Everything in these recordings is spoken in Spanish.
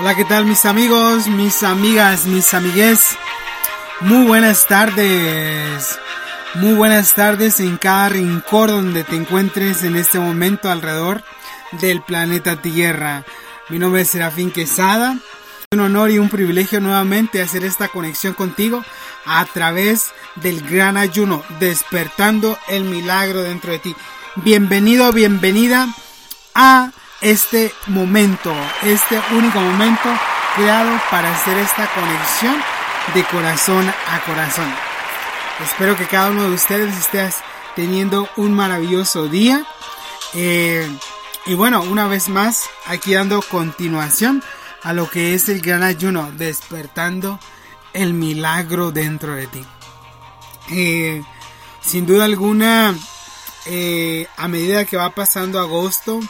Hola, ¿qué tal mis amigos, mis amigas, mis amigues? Muy buenas tardes. Muy buenas tardes en cada rincón donde te encuentres en este momento alrededor del planeta Tierra. Mi nombre es Serafín Quesada. Un honor y un privilegio nuevamente hacer esta conexión contigo a través del gran ayuno, despertando el milagro dentro de ti. Bienvenido, bienvenida a este momento, este único momento creado para hacer esta conexión de corazón a corazón. Espero que cada uno de ustedes esté teniendo un maravilloso día. Eh, y bueno, una vez más, aquí dando continuación a lo que es el gran ayuno, despertando el milagro dentro de ti. Eh, sin duda alguna, eh, a medida que va pasando agosto,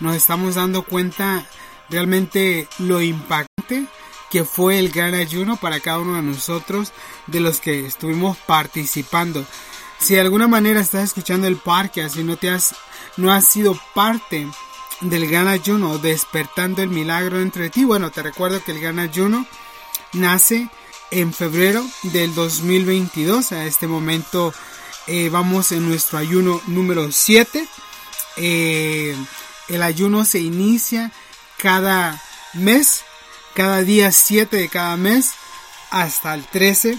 nos estamos dando cuenta realmente lo impactante que fue el gran ayuno para cada uno de nosotros de los que estuvimos participando. Si de alguna manera estás escuchando el parque, así no te has, no has sido parte del gran ayuno, despertando el milagro entre ti, bueno, te recuerdo que el gran ayuno nace en febrero del 2022. A este momento eh, vamos en nuestro ayuno número 7. Eh, el ayuno se inicia cada mes, cada día 7 de cada mes hasta el 13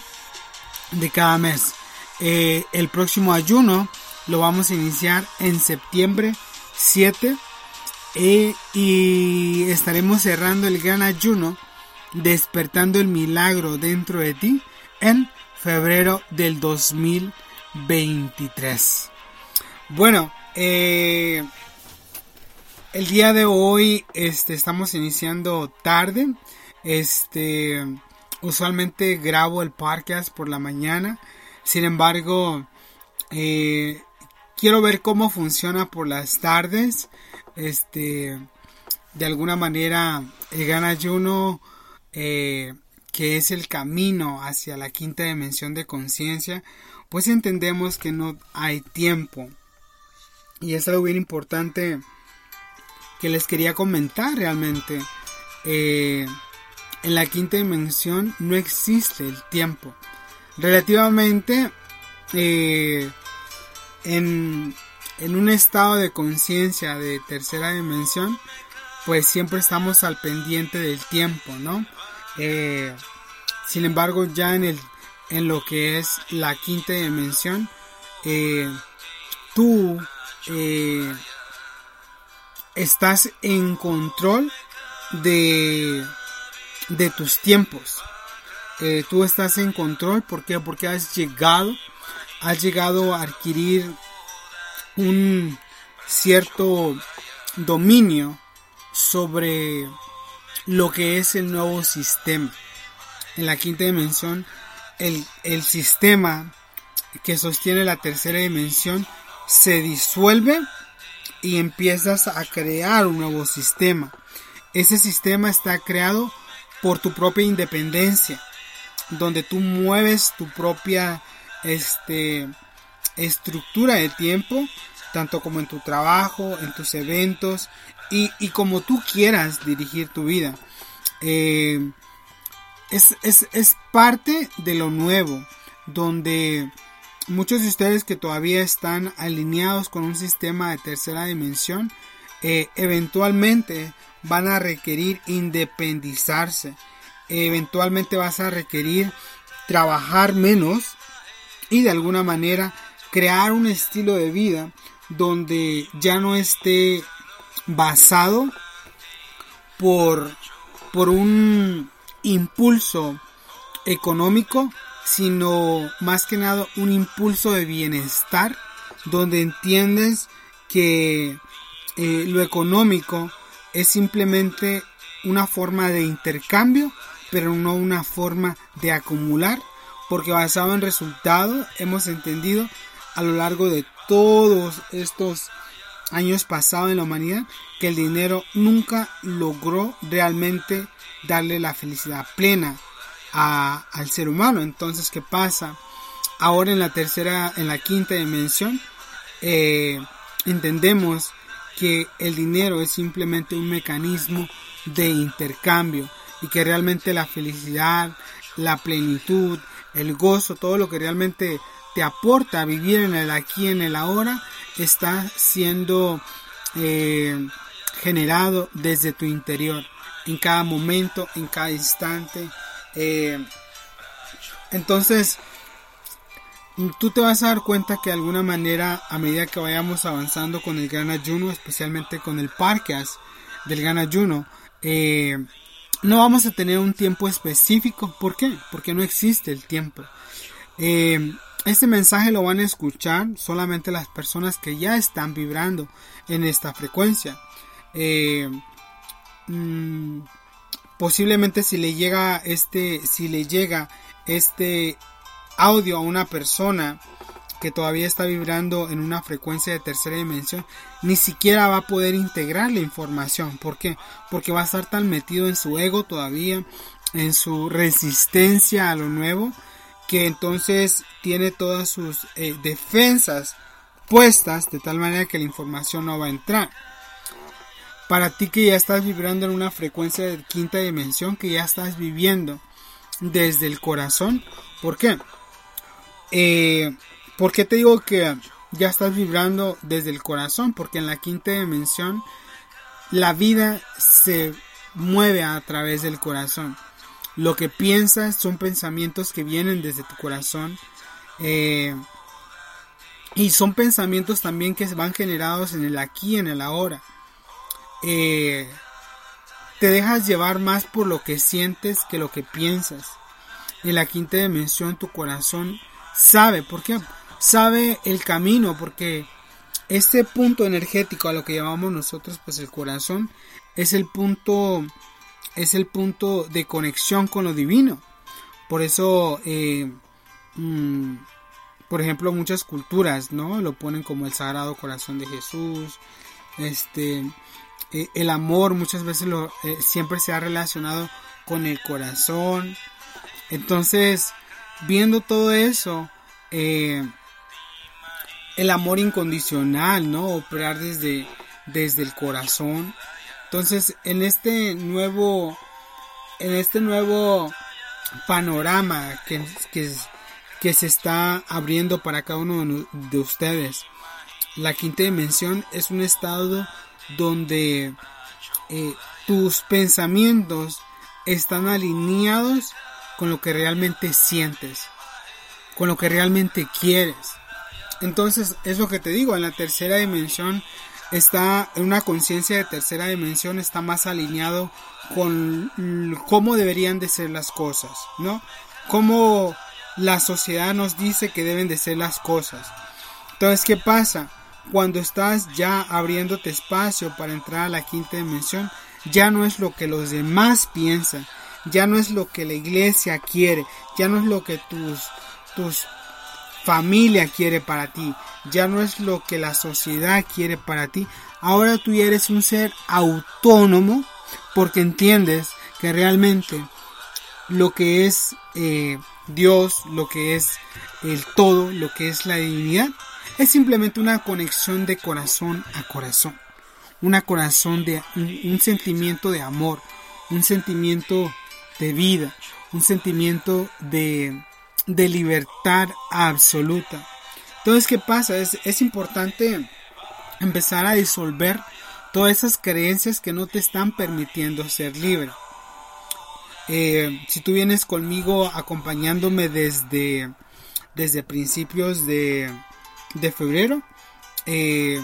de cada mes. Eh, el próximo ayuno lo vamos a iniciar en septiembre 7 eh, y estaremos cerrando el gran ayuno despertando el milagro dentro de ti en febrero del 2023. Bueno, eh, el día de hoy este, estamos iniciando tarde. Este, usualmente grabo el podcast por la mañana. Sin embargo, eh, quiero ver cómo funciona por las tardes. Este, de alguna manera, el gran ayuno, eh, que es el camino hacia la quinta dimensión de conciencia, pues entendemos que no hay tiempo. Y es algo bien importante que les quería comentar realmente. Eh, en la quinta dimensión no existe el tiempo. Relativamente eh, en, un estado de conciencia de tercera dimensión, pues siempre estamos al pendiente del tiempo, ¿no? Eh, sin embargo, ya en, el, en lo que es la quinta dimensión, tú estás en control de, de tus tiempos. Eh, tú estás en control, ¿por qué? Porque has llegado, has llegado a adquirir un cierto dominio sobre lo que es el nuevo sistema. En la quinta dimensión, el, el sistema que sostiene la tercera dimensión se disuelve y empiezas a crear un nuevo sistema. Ese sistema está creado por tu propia independencia, donde tú mueves tu propia este, estructura de tiempo tanto como en tu trabajo, en tus eventos y, y como tú quieras dirigir tu vida. Eh, es, es, es parte de lo nuevo, donde muchos de ustedes que todavía están alineados con un sistema de tercera dimensión, eh, eventualmente van a requerir independizarse. Eventualmente vas a requerir trabajar menos y de alguna manera crear un estilo de vida donde ya no esté basado por, por un impulso económico, sino más que nada un impulso de bienestar, donde entiendes que eh, lo económico es simplemente una forma de intercambio, pero no una forma de acumular, porque basado en resultados hemos entendido a lo largo de todos estos años pasados en la humanidad que el dinero nunca logró realmente darle la felicidad plena al ser humano. Entonces, ¿qué pasa? Ahora en la tercera, en la quinta dimensión, eh, entendemos que el dinero es simplemente un mecanismo de intercambio y que realmente la felicidad, la plenitud, el gozo, todo lo que realmente te aporta vivir en el aquí, en el ahora, está siendo eh, generado desde tu interior, en cada momento, en cada instante. Eh, entonces, tú te vas a dar cuenta que de alguna manera, a medida que vayamos avanzando con el gran ayuno, especialmente con el parqueas del gran ayuno, eh, no vamos a tener un tiempo específico. ¿Por qué? Porque no existe el tiempo. Este mensaje lo van a escuchar solamente las personas que ya están vibrando en esta frecuencia. Eh, mm, posiblemente si le llega este, si le llega este audio a una persona que todavía está vibrando en una frecuencia de tercera dimensión, ni siquiera va a poder integrar la información. ¿Por qué? Porque va a estar tan metido en su ego todavía, en su resistencia a lo nuevo, que entonces tiene todas sus eh, defensas puestas de tal manera que la información no va a entrar. Para ti que ya estás vibrando en una frecuencia de quinta dimensión, que ya estás viviendo desde el corazón, ¿por qué? Eh, ¿Por qué te digo que ya estás vibrando desde el corazón? Porque en la quinta dimensión la vida se mueve a través del corazón. Lo que piensas son pensamientos que vienen desde tu corazón. Eh, y son pensamientos también que van generados en el aquí, en el ahora. Eh, te dejas llevar más por lo que sientes que lo que piensas. En la quinta dimensión tu corazón sabe, ¿por qué? Sabe el camino, porque este punto energético a lo que llamamos nosotros pues el corazón es el punto es el punto de conexión con lo divino. Por eso, eh, mm, por ejemplo, muchas culturas, ¿no? Lo ponen como el Sagrado Corazón de Jesús. Este, eh, el amor muchas veces lo, eh, siempre se ha relacionado con el corazón. Entonces, viendo todo eso, el amor incondicional, ¿no? Operar desde, desde el corazón entonces, en este nuevo, en este nuevo panorama que, que, se está abriendo para cada uno de ustedes, la quinta dimensión es un estado donde eh, tus pensamientos están alineados con lo que realmente sientes, con lo que realmente quieres. Entonces, es lo que te digo, en la tercera dimensión está en una conciencia de tercera dimensión, está más alineado con cómo deberían de ser las cosas, ¿no? Cómo la sociedad nos dice que deben de ser las cosas. Entonces, ¿qué pasa? Cuando estás ya abriéndote espacio para entrar a la quinta dimensión, ya no es lo que los demás piensan, ya no es lo que la iglesia quiere, ya no es lo que tus, tus familia quiere para ti, ya no es lo que la sociedad quiere para ti. Ahora tú eres un ser autónomo porque entiendes que realmente lo que es eh, Dios, lo que es el todo, lo que es la divinidad, es simplemente una conexión de corazón a corazón. Una corazón de un, sentimiento de amor, un sentimiento de vida, un sentimiento de, de libertad absoluta. Entonces, ¿qué pasa? Es, es importante empezar a disolver todas esas creencias que no te están permitiendo ser libre. Eh, si tú vienes conmigo acompañándome desde, desde principios de, de febrero, eh,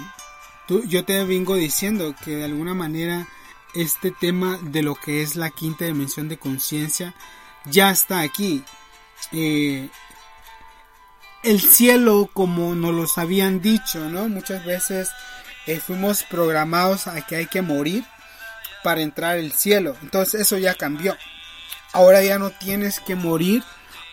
yo te vengo diciendo que de alguna manera este tema de lo que es la quinta dimensión de conciencia ya está aquí. Eh, el cielo, como nos lo habían dicho, ¿no? Muchas veces fuimos programados a que hay que morir para entrar al cielo. Entonces eso ya cambió. Ahora ya no tienes que morir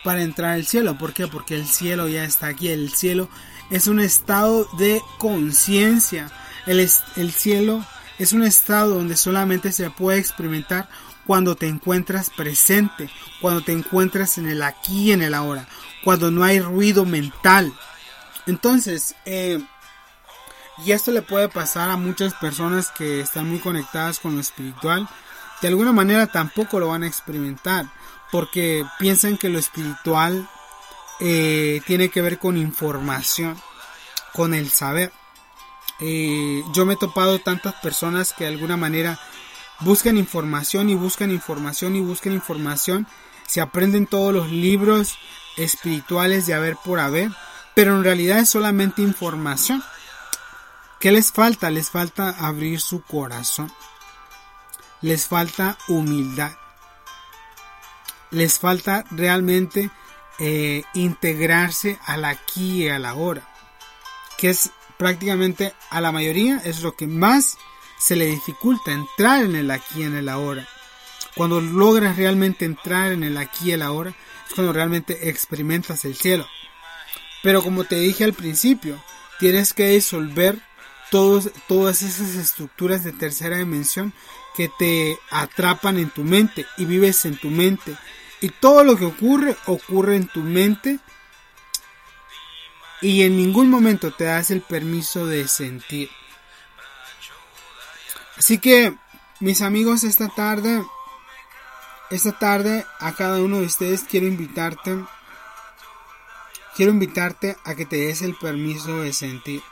para entrar al cielo. ¿Por qué? Porque el cielo ya está aquí. El cielo es un estado de conciencia. El, el cielo es un estado donde solamente se puede experimentar cuando te encuentras presente, cuando te encuentras en el aquí y en el ahora, cuando no hay ruido mental. Entonces, eh, y esto le puede pasar a muchas personas que están muy conectadas con lo espiritual. De alguna manera tampoco lo van a experimentar. Porque piensan que lo espiritual eh, tiene que ver con información. Con el saber. Eh, yo me he topado tantas personas que de alguna manera buscan información y buscan información y buscan información. Se aprenden todos los libros espirituales de haber por haber. Pero en realidad es solamente información. ¿Qué les falta? Les falta abrir su corazón. Les falta humildad. Les falta realmente eh, integrarse al aquí y a la hora. Que es prácticamente a la mayoría es lo que más se le dificulta entrar en el aquí y en el ahora. Cuando logras realmente entrar en el aquí y el ahora, es cuando realmente experimentas el cielo. Pero como te dije al principio, tienes que disolver todas esas estructuras de tercera dimensión que te atrapan en tu mente y vives en tu mente. Y todo lo que ocurre ocurre en tu mente y en ningún momento te das el permiso de sentir. Así que, mis amigos, esta tarde, esta tarde a cada uno de ustedes quiero invitarte, quiero invitarte a que te des el permiso de sentir.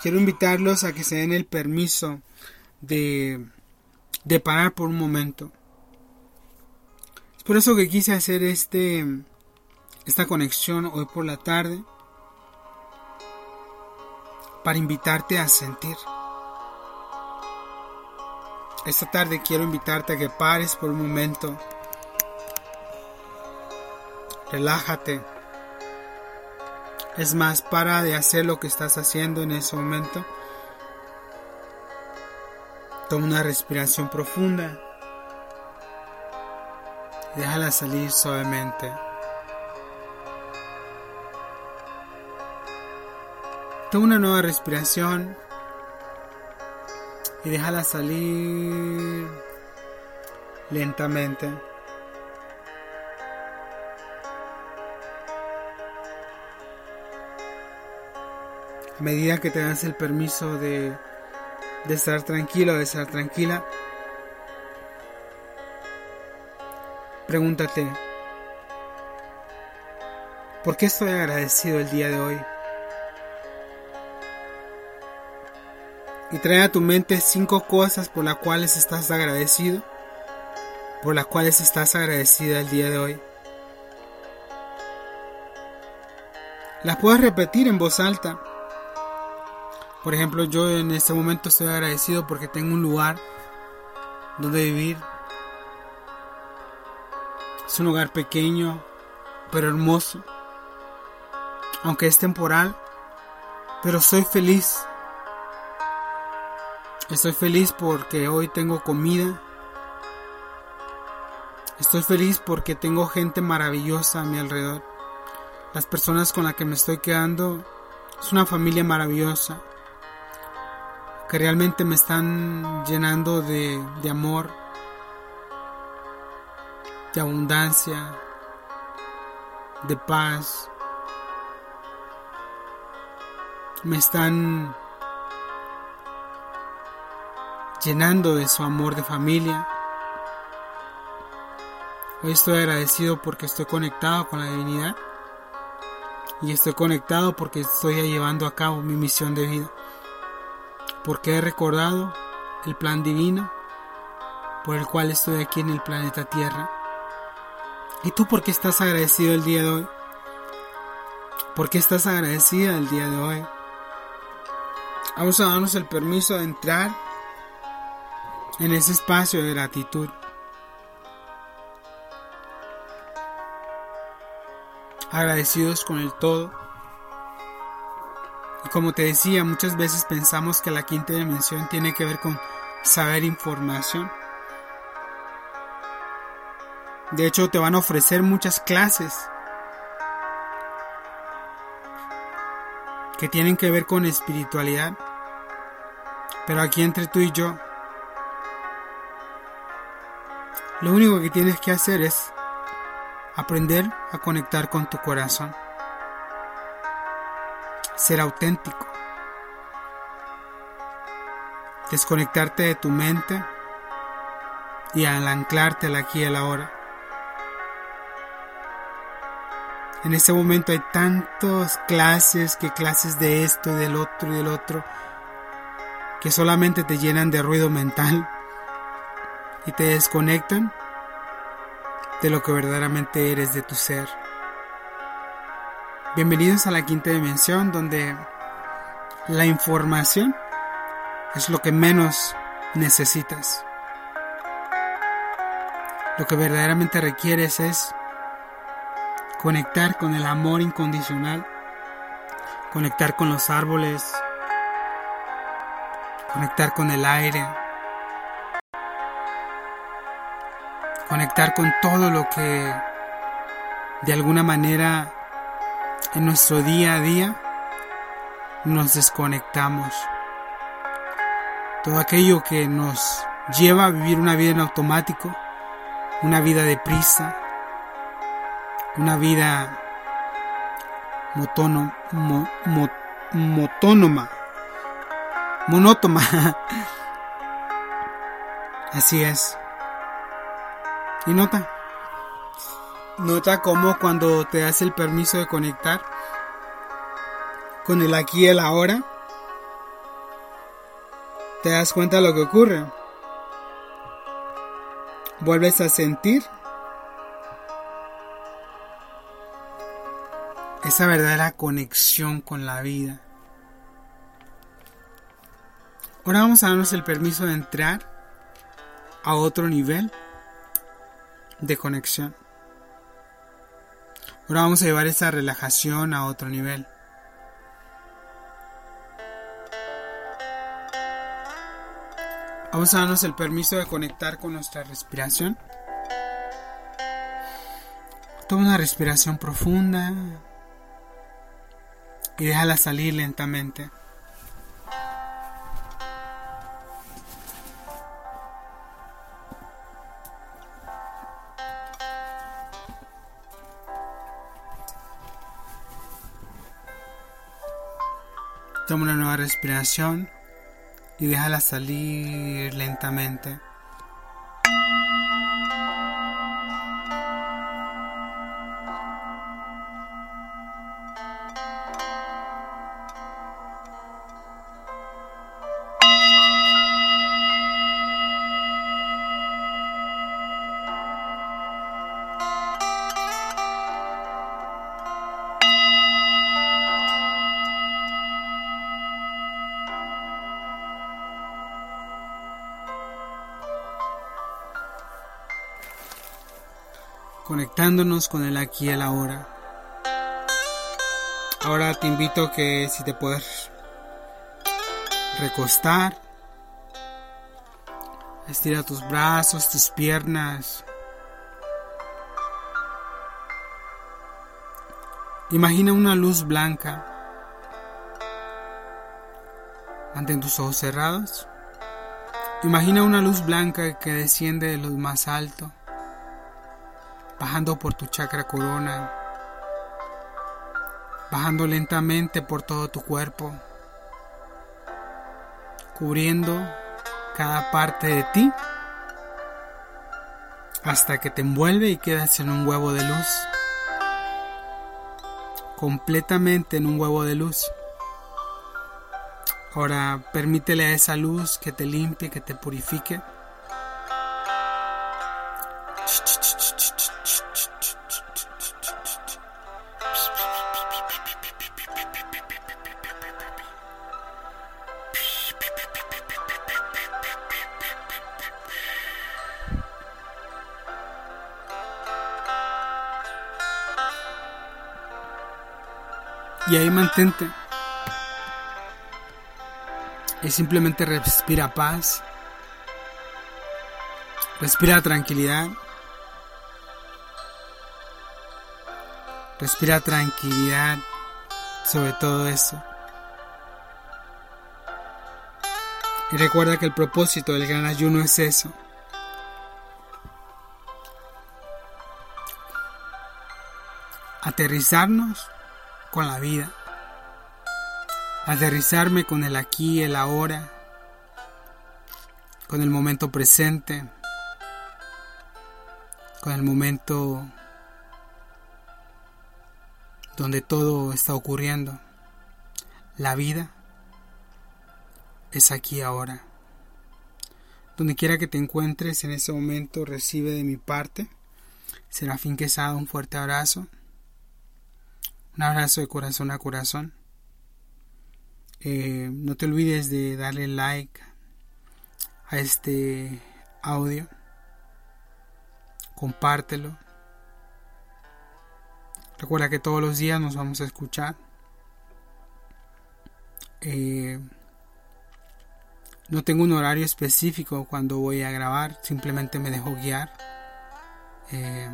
quiero invitarlos a que se den el permiso de, de parar por un momento. Es por eso que quise hacer este, esta conexión hoy por la tarde para invitarte a sentir. Esta tarde quiero invitarte a que pares por un momento. Relájate. Es más, para de hacer lo que estás haciendo en ese momento. Toma una respiración profunda. déjala salir suavemente. Toma una nueva respiración y déjala salir lentamente. a medida que te das el permiso de, de estar tranquilo, de estar tranquila, pregúntate, ¿por qué estoy agradecido el día de hoy? Y trae a tu mente cinco cosas por las cuales estás agradecido, por las cuales estás agradecida el día de hoy. Las puedes repetir en voz alta por ejemplo, yo en este momento estoy agradecido porque tengo un lugar donde vivir. Es un lugar pequeño, pero hermoso. Aunque es temporal, pero soy feliz. Estoy feliz porque hoy tengo comida. Estoy feliz porque tengo gente maravillosa a mi alrededor. Las personas con las que me estoy quedando es una familia maravillosa que realmente me están llenando de, de amor, de abundancia, de paz, me están llenando de su amor de familia. Hoy estoy agradecido porque estoy conectado con la divinidad y estoy conectado porque estoy llevando a cabo mi misión de vida. Porque he recordado el plan divino por el cual estoy aquí en el planeta Tierra. ¿Y tú por qué estás agradecido el día de hoy? ¿Por qué estás agradecida el día de hoy? Vamos a darnos el permiso de entrar en ese espacio de gratitud. Agradecidos con el todo. Como te decía, muchas veces pensamos que la quinta dimensión tiene que ver con saber información. De hecho, te van a ofrecer muchas clases que tienen que ver con espiritualidad. Pero aquí entre tú y yo, lo único que tienes que hacer es aprender a conectar con tu corazón. Ser auténtico. Desconectarte de tu mente y al anclarte al aquí y a la hora. En este momento hay tantas clases, que clases de esto, del otro y del otro, que solamente te llenan de ruido mental y te desconectan de lo que verdaderamente eres de tu ser. Bienvenidos a la quinta dimensión donde la información es lo que menos necesitas. Lo que verdaderamente requieres es conectar con el amor incondicional, conectar con los árboles, conectar con el aire, conectar con todo lo que de alguna manera en nuestro día a día nos desconectamos. Todo aquello que nos lleva a vivir una vida en automático, una vida de prisa, una vida motónoma, monótoma. Así es. Y nota, nota cómo cuando te das el permiso de conectar con el aquí y el ahora, te das cuenta de lo que ocurre. Vuelves a sentir esa verdadera conexión con la vida. Ahora vamos a darnos el permiso de entrar a otro nivel de conexión. Ahora vamos a llevar esa relajación a otro nivel. Vamos a darnos el permiso de conectar con nuestra respiración. Toma una respiración profunda y déjala salir lentamente. Toma una nueva respiración y déjala salir lentamente. Conectándonos con el aquí y el ahora. Ahora te invito a que si te puedes recostar, estira tus brazos, tus piernas. Imagina una luz blanca. Mantén tus ojos cerrados. Imagina una luz blanca que desciende de lo más alto bajando por tu chakra corona, bajando lentamente por todo tu cuerpo, cubriendo cada parte de ti hasta que te envuelve y quedas en un huevo de luz. Completamente en un huevo de luz. Ahora permítele a esa luz que te limpie, que te purifique. Y ahí mantente. Y simplemente respira paz. Respira tranquilidad. Respira tranquilidad sobre todo eso. Y recuerda que el propósito del gran ayuno es eso. Aterrizarnos con la vida. Aterrizarme con el aquí, el ahora, con el momento presente, con el momento donde todo está ocurriendo. La vida es aquí ahora. Donde quiera que te encuentres en ese momento, recibe de mi parte. Serafín Quesada, un fuerte abrazo. Un abrazo de corazón a corazón. Eh, no te olvides de darle like a este audio. Compártelo. Recuerda que todos los días nos vamos a escuchar. Eh, no tengo un horario específico cuando voy a grabar, simplemente me dejo guiar. Eh,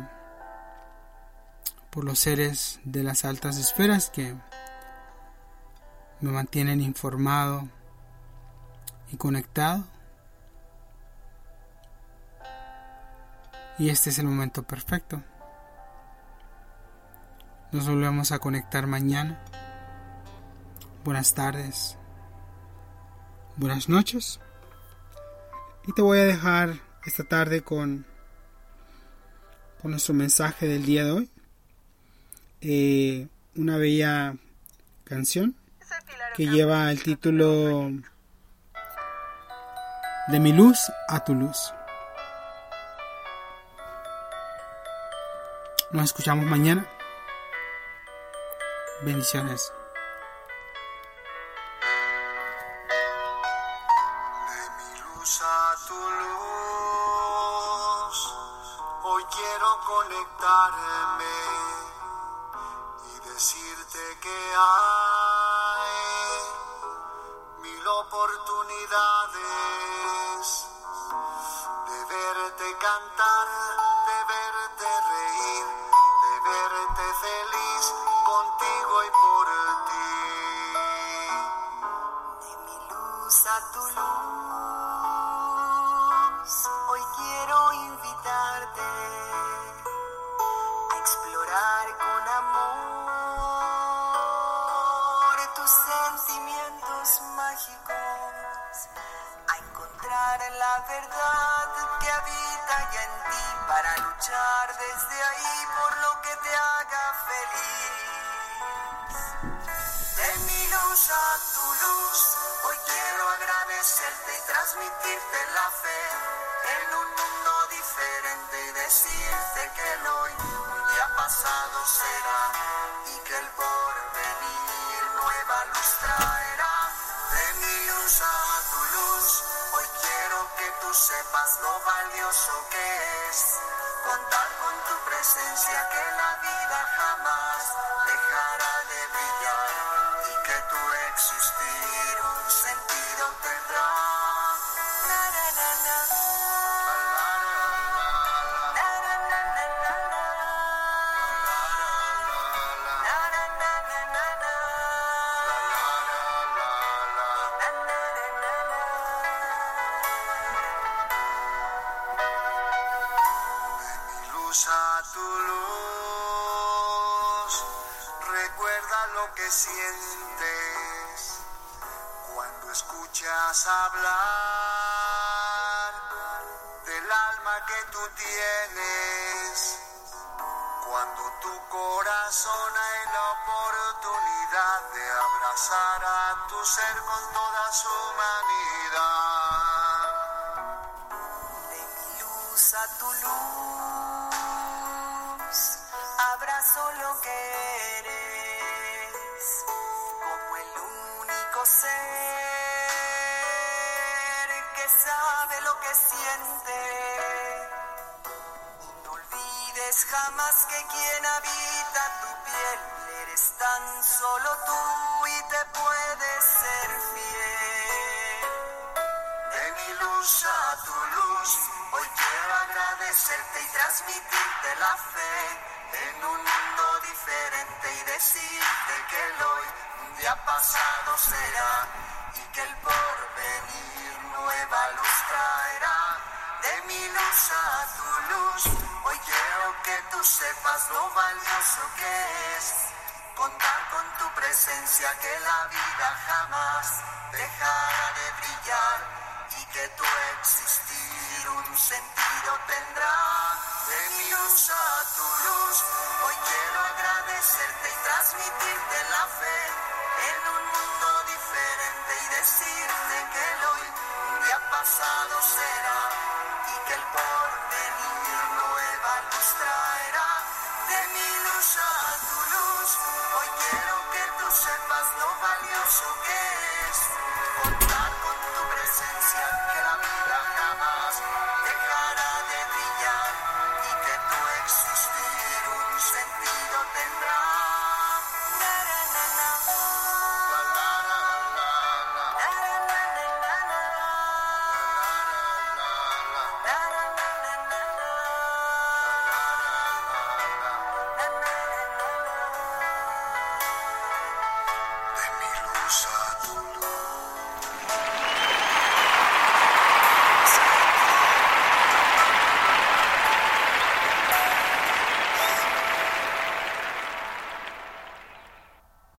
por los seres de las altas esferas que me mantienen informado y conectado. Y este es el momento perfecto. Nos volvemos a conectar mañana. Buenas tardes. Buenas noches. Y te voy a dejar esta tarde con, con nuestro mensaje del día de hoy. Eh, una bella canción que lleva el título De mi luz a tu luz. Nos escuchamos mañana. Bendiciones. Decirte que hay y transmitirte la fe en un mundo que sientes cuando escuchas hablar del alma que tú tienes. Cuando tu corazón hay la oportunidad de abrazar a tu ser con toda su humanidad. Mi luz a tu luz, hoy quiero agradecerte y transmitirte la fe en un mundo diferente y decirte que el hoy un día pasado será y que el porvenir nueva luz traerá. De mi luz a tu luz, hoy quiero que tú sepas lo valioso que es contar con tu presencia, que la vida jamás dejará de brillar y que tu existir un sentido tendrá. De mi luz tu luz, hoy quiero agradecerte y transmitirte la fe en un mundo diferente y decirte que el hoy un día pasado será